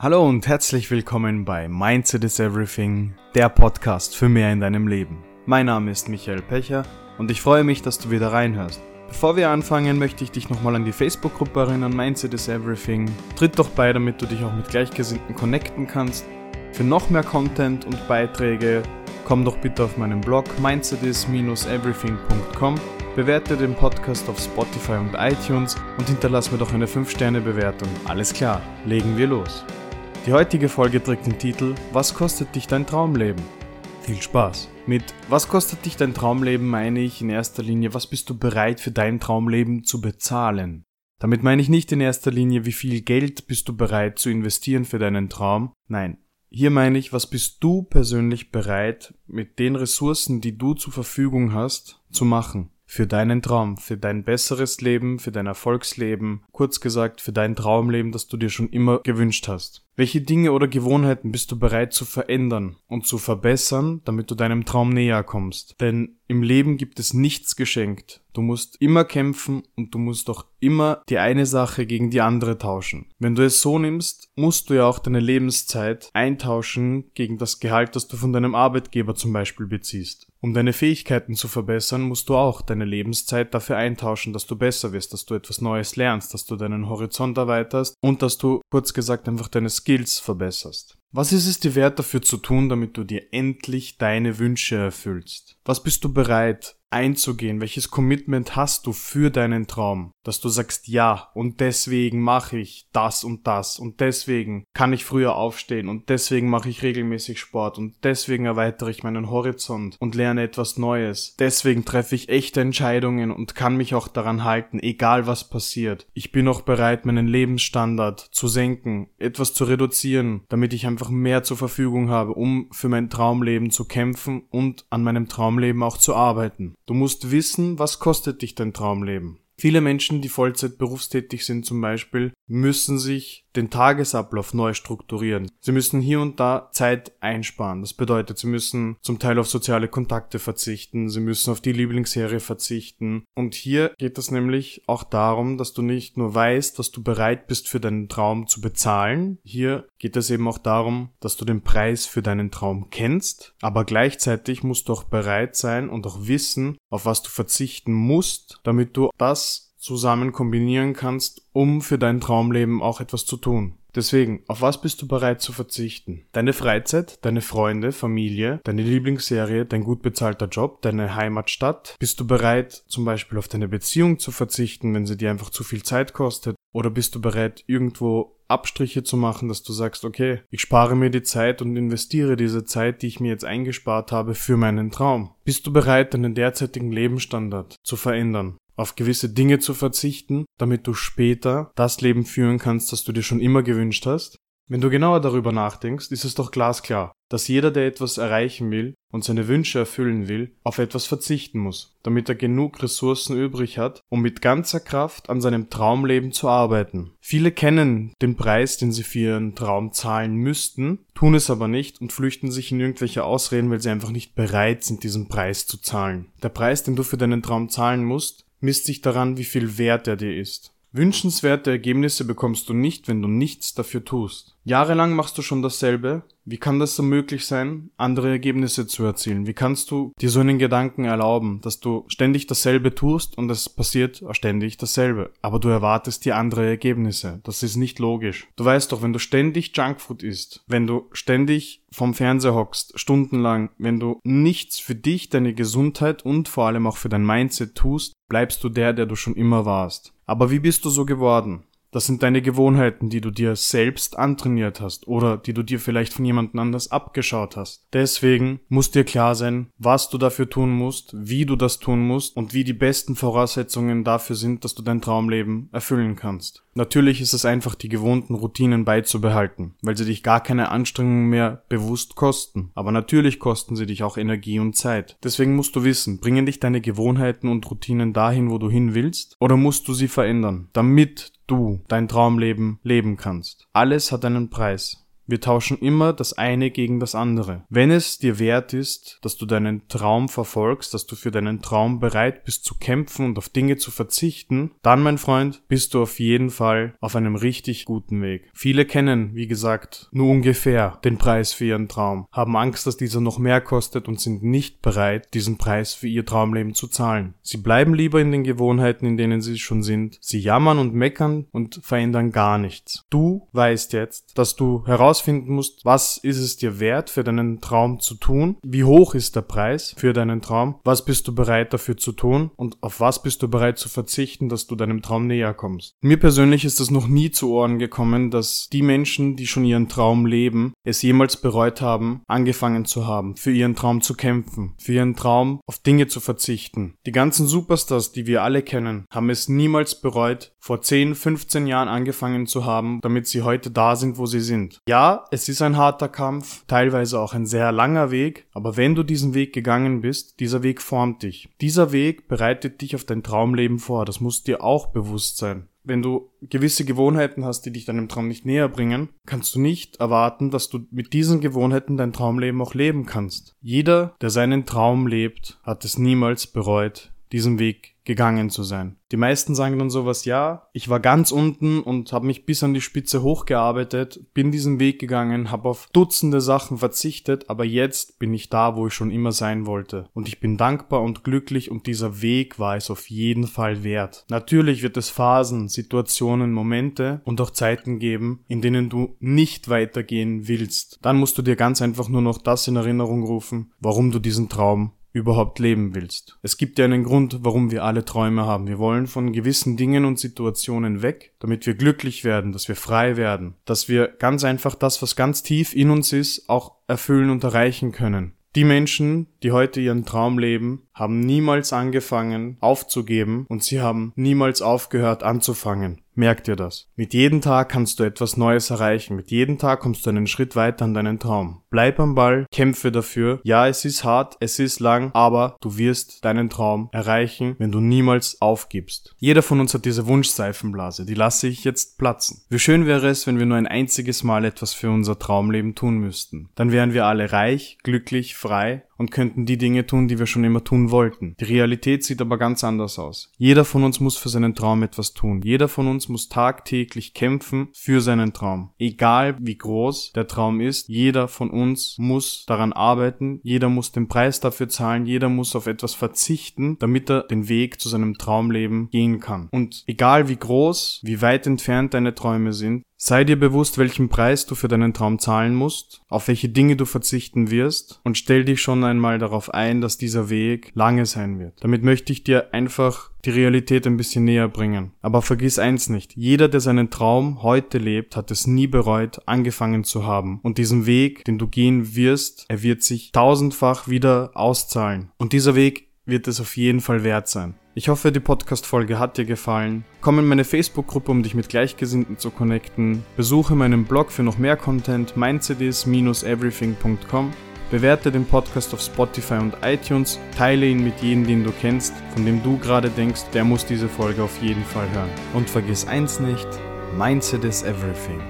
Hallo und herzlich willkommen bei Mindset is Everything, der Podcast für mehr in deinem Leben. Mein Name ist Michael Pecher und ich freue mich, dass du wieder reinhörst. Bevor wir anfangen, möchte ich dich nochmal an die Facebook-Gruppe erinnern, Mindset is Everything. Tritt doch bei, damit du dich auch mit Gleichgesinnten connecten kannst. Für noch mehr Content und Beiträge komm doch bitte auf meinen Blog mindsetis-everything.com, bewerte den Podcast auf Spotify und iTunes und hinterlass mir doch eine 5-Sterne-Bewertung. Alles klar, legen wir los. Die heutige Folge trägt den Titel Was kostet dich dein Traumleben? Viel Spaß! Mit Was kostet dich dein Traumleben meine ich in erster Linie, was bist du bereit für dein Traumleben zu bezahlen? Damit meine ich nicht in erster Linie, wie viel Geld bist du bereit zu investieren für deinen Traum. Nein, hier meine ich, was bist du persönlich bereit mit den Ressourcen, die du zur Verfügung hast, zu machen? für deinen Traum, für dein besseres Leben, für dein Erfolgsleben, kurz gesagt für dein Traumleben, das du dir schon immer gewünscht hast. Welche Dinge oder Gewohnheiten bist du bereit zu verändern und zu verbessern, damit du deinem Traum näher kommst? Denn im Leben gibt es nichts geschenkt. Du musst immer kämpfen und du musst auch immer die eine Sache gegen die andere tauschen. Wenn du es so nimmst, musst du ja auch deine Lebenszeit eintauschen gegen das Gehalt, das du von deinem Arbeitgeber zum Beispiel beziehst. Um deine Fähigkeiten zu verbessern, musst du auch deine Lebenszeit dafür eintauschen, dass du besser wirst, dass du etwas Neues lernst, dass du deinen Horizont erweiterst und dass du, kurz gesagt, einfach deine Skills verbesserst. Was ist es dir wert dafür zu tun, damit du dir endlich deine Wünsche erfüllst? Was bist du bereit einzugehen? Welches Commitment hast du für deinen Traum? Dass du sagst, ja, und deswegen mache ich das und das und deswegen kann ich früher aufstehen und deswegen mache ich regelmäßig Sport und deswegen erweitere ich meinen Horizont und lerne etwas Neues. Deswegen treffe ich echte Entscheidungen und kann mich auch daran halten, egal was passiert. Ich bin auch bereit, meinen Lebensstandard zu senken, etwas zu reduzieren, damit ich einfach mehr zur Verfügung habe, um für mein Traumleben zu kämpfen und an meinem Traumleben auch zu arbeiten. Du musst wissen, was kostet dich dein Traumleben. Viele Menschen, die Vollzeit berufstätig sind zum Beispiel, müssen sich den Tagesablauf neu strukturieren. Sie müssen hier und da Zeit einsparen. Das bedeutet, sie müssen zum Teil auf soziale Kontakte verzichten, sie müssen auf die Lieblingsserie verzichten. Und hier geht es nämlich auch darum, dass du nicht nur weißt, dass du bereit bist für deinen Traum zu bezahlen. Hier geht es eben auch darum, dass du den Preis für deinen Traum kennst, aber gleichzeitig musst du auch bereit sein und auch wissen, auf was du verzichten musst, damit du das zusammen kombinieren kannst, um für dein Traumleben auch etwas zu tun. Deswegen, auf was bist du bereit zu verzichten? Deine Freizeit, deine Freunde, Familie, deine Lieblingsserie, dein gut bezahlter Job, deine Heimatstadt? Bist du bereit, zum Beispiel auf deine Beziehung zu verzichten, wenn sie dir einfach zu viel Zeit kostet? Oder bist du bereit, irgendwo Abstriche zu machen, dass du sagst, okay, ich spare mir die Zeit und investiere diese Zeit, die ich mir jetzt eingespart habe, für meinen Traum? Bist du bereit, deinen derzeitigen Lebensstandard zu verändern? Auf gewisse Dinge zu verzichten, damit du später das Leben führen kannst, das du dir schon immer gewünscht hast? Wenn du genauer darüber nachdenkst, ist es doch glasklar, dass jeder, der etwas erreichen will und seine Wünsche erfüllen will, auf etwas verzichten muss, damit er genug Ressourcen übrig hat, um mit ganzer Kraft an seinem Traumleben zu arbeiten. Viele kennen den Preis, den sie für ihren Traum zahlen müssten, tun es aber nicht und flüchten sich in irgendwelche Ausreden, weil sie einfach nicht bereit sind, diesen Preis zu zahlen. Der Preis, den du für deinen Traum zahlen musst, misst sich daran, wie viel wert er dir ist. Wünschenswerte Ergebnisse bekommst du nicht, wenn du nichts dafür tust. Jahrelang machst du schon dasselbe. Wie kann das so möglich sein, andere Ergebnisse zu erzielen? Wie kannst du dir so einen Gedanken erlauben, dass du ständig dasselbe tust und es passiert ständig dasselbe? Aber du erwartest dir andere Ergebnisse. Das ist nicht logisch. Du weißt doch, wenn du ständig Junkfood isst, wenn du ständig vom Fernseher hockst, stundenlang, wenn du nichts für dich, deine Gesundheit und vor allem auch für dein Mindset tust, bleibst du der, der du schon immer warst. Aber wie bist du so geworden? Das sind deine Gewohnheiten, die du dir selbst antrainiert hast oder die du dir vielleicht von jemandem anders abgeschaut hast. Deswegen muss dir klar sein, was du dafür tun musst, wie du das tun musst und wie die besten Voraussetzungen dafür sind, dass du dein Traumleben erfüllen kannst. Natürlich ist es einfach, die gewohnten Routinen beizubehalten, weil sie dich gar keine Anstrengungen mehr bewusst kosten. Aber natürlich kosten sie dich auch Energie und Zeit. Deswegen musst du wissen, bringen dich deine Gewohnheiten und Routinen dahin, wo du hin willst, oder musst du sie verändern, damit du dein Traumleben leben kannst. Alles hat einen Preis. Wir tauschen immer das eine gegen das andere. Wenn es dir wert ist, dass du deinen Traum verfolgst, dass du für deinen Traum bereit bist zu kämpfen und auf Dinge zu verzichten, dann, mein Freund, bist du auf jeden Fall auf einem richtig guten Weg. Viele kennen, wie gesagt, nur ungefähr den Preis für ihren Traum, haben Angst, dass dieser noch mehr kostet und sind nicht bereit, diesen Preis für ihr Traumleben zu zahlen. Sie bleiben lieber in den Gewohnheiten, in denen sie schon sind. Sie jammern und meckern und verändern gar nichts. Du weißt jetzt, dass du herausfinden musst, was ist es dir wert, für deinen Traum zu tun? Wie hoch ist der Preis für deinen Traum? Was bist du bereit dafür zu tun? Und auf was bist du bereit zu verzichten, dass du deinem Traum näher kommst? Mir persönlich ist es noch nie zu Ohren gekommen, dass die Menschen, die schon ihren Traum leben, es jemals bereut haben, angefangen zu haben, für ihren Traum zu kämpfen, für ihren Traum auf Dinge zu verzichten. Die ganzen Superstars, die wir alle kennen, haben es niemals bereut, vor 10, 15 Jahren angefangen zu haben, damit sie heute da sind, wo sie sind. Ja, es ist ein harter Kampf, teilweise auch ein sehr langer Weg, aber wenn du diesen Weg gegangen bist, dieser Weg formt dich. Dieser Weg bereitet dich auf dein Traumleben vor, das muss dir auch bewusst sein wenn du gewisse Gewohnheiten hast, die dich deinem Traum nicht näher bringen, kannst du nicht erwarten, dass du mit diesen Gewohnheiten dein Traumleben auch leben kannst. Jeder, der seinen Traum lebt, hat es niemals bereut, diesen Weg gegangen zu sein. Die meisten sagen dann sowas, ja, ich war ganz unten und habe mich bis an die Spitze hochgearbeitet, bin diesen Weg gegangen, habe auf Dutzende Sachen verzichtet, aber jetzt bin ich da, wo ich schon immer sein wollte. Und ich bin dankbar und glücklich und dieser Weg war es auf jeden Fall wert. Natürlich wird es Phasen, Situationen, Momente und auch Zeiten geben, in denen du nicht weitergehen willst. Dann musst du dir ganz einfach nur noch das in Erinnerung rufen, warum du diesen Traum überhaupt leben willst. Es gibt ja einen Grund, warum wir alle Träume haben. Wir wollen von gewissen Dingen und Situationen weg, damit wir glücklich werden, dass wir frei werden, dass wir ganz einfach das, was ganz tief in uns ist, auch erfüllen und erreichen können. Die Menschen, die heute ihren Traum leben, haben niemals angefangen aufzugeben und sie haben niemals aufgehört anzufangen. Merk dir das. Mit jedem Tag kannst du etwas Neues erreichen. Mit jedem Tag kommst du einen Schritt weiter an deinen Traum. Bleib am Ball, kämpfe dafür. Ja, es ist hart, es ist lang, aber du wirst deinen Traum erreichen, wenn du niemals aufgibst. Jeder von uns hat diese Wunschseifenblase, die lasse ich jetzt platzen. Wie schön wäre es, wenn wir nur ein einziges Mal etwas für unser Traumleben tun müssten. Dann wären wir alle reich, glücklich, frei und könnten die Dinge tun, die wir schon immer tun wollten. Die Realität sieht aber ganz anders aus. Jeder von uns muss für seinen Traum etwas tun. Jeder von uns muss tagtäglich kämpfen für seinen Traum. Egal wie groß der Traum ist, jeder von uns muss daran arbeiten, jeder muss den Preis dafür zahlen, jeder muss auf etwas verzichten, damit er den Weg zu seinem Traumleben gehen kann. Und egal wie groß, wie weit entfernt deine Träume sind, Sei dir bewusst, welchen Preis du für deinen Traum zahlen musst, auf welche Dinge du verzichten wirst und stell dich schon einmal darauf ein, dass dieser Weg lange sein wird. Damit möchte ich dir einfach die Realität ein bisschen näher bringen. Aber vergiss eins nicht, jeder, der seinen Traum heute lebt, hat es nie bereut, angefangen zu haben. Und diesen Weg, den du gehen wirst, er wird sich tausendfach wieder auszahlen. Und dieser Weg wird es auf jeden Fall wert sein. Ich hoffe, die Podcast-Folge hat dir gefallen. Komm in meine Facebook-Gruppe, um dich mit Gleichgesinnten zu connecten. Besuche meinen Blog für noch mehr Content, mindcities-everything.com. Bewerte den Podcast auf Spotify und iTunes, teile ihn mit jedem, den du kennst, von dem du gerade denkst, der muss diese Folge auf jeden Fall hören. Und vergiss eins nicht, Mindset is everything.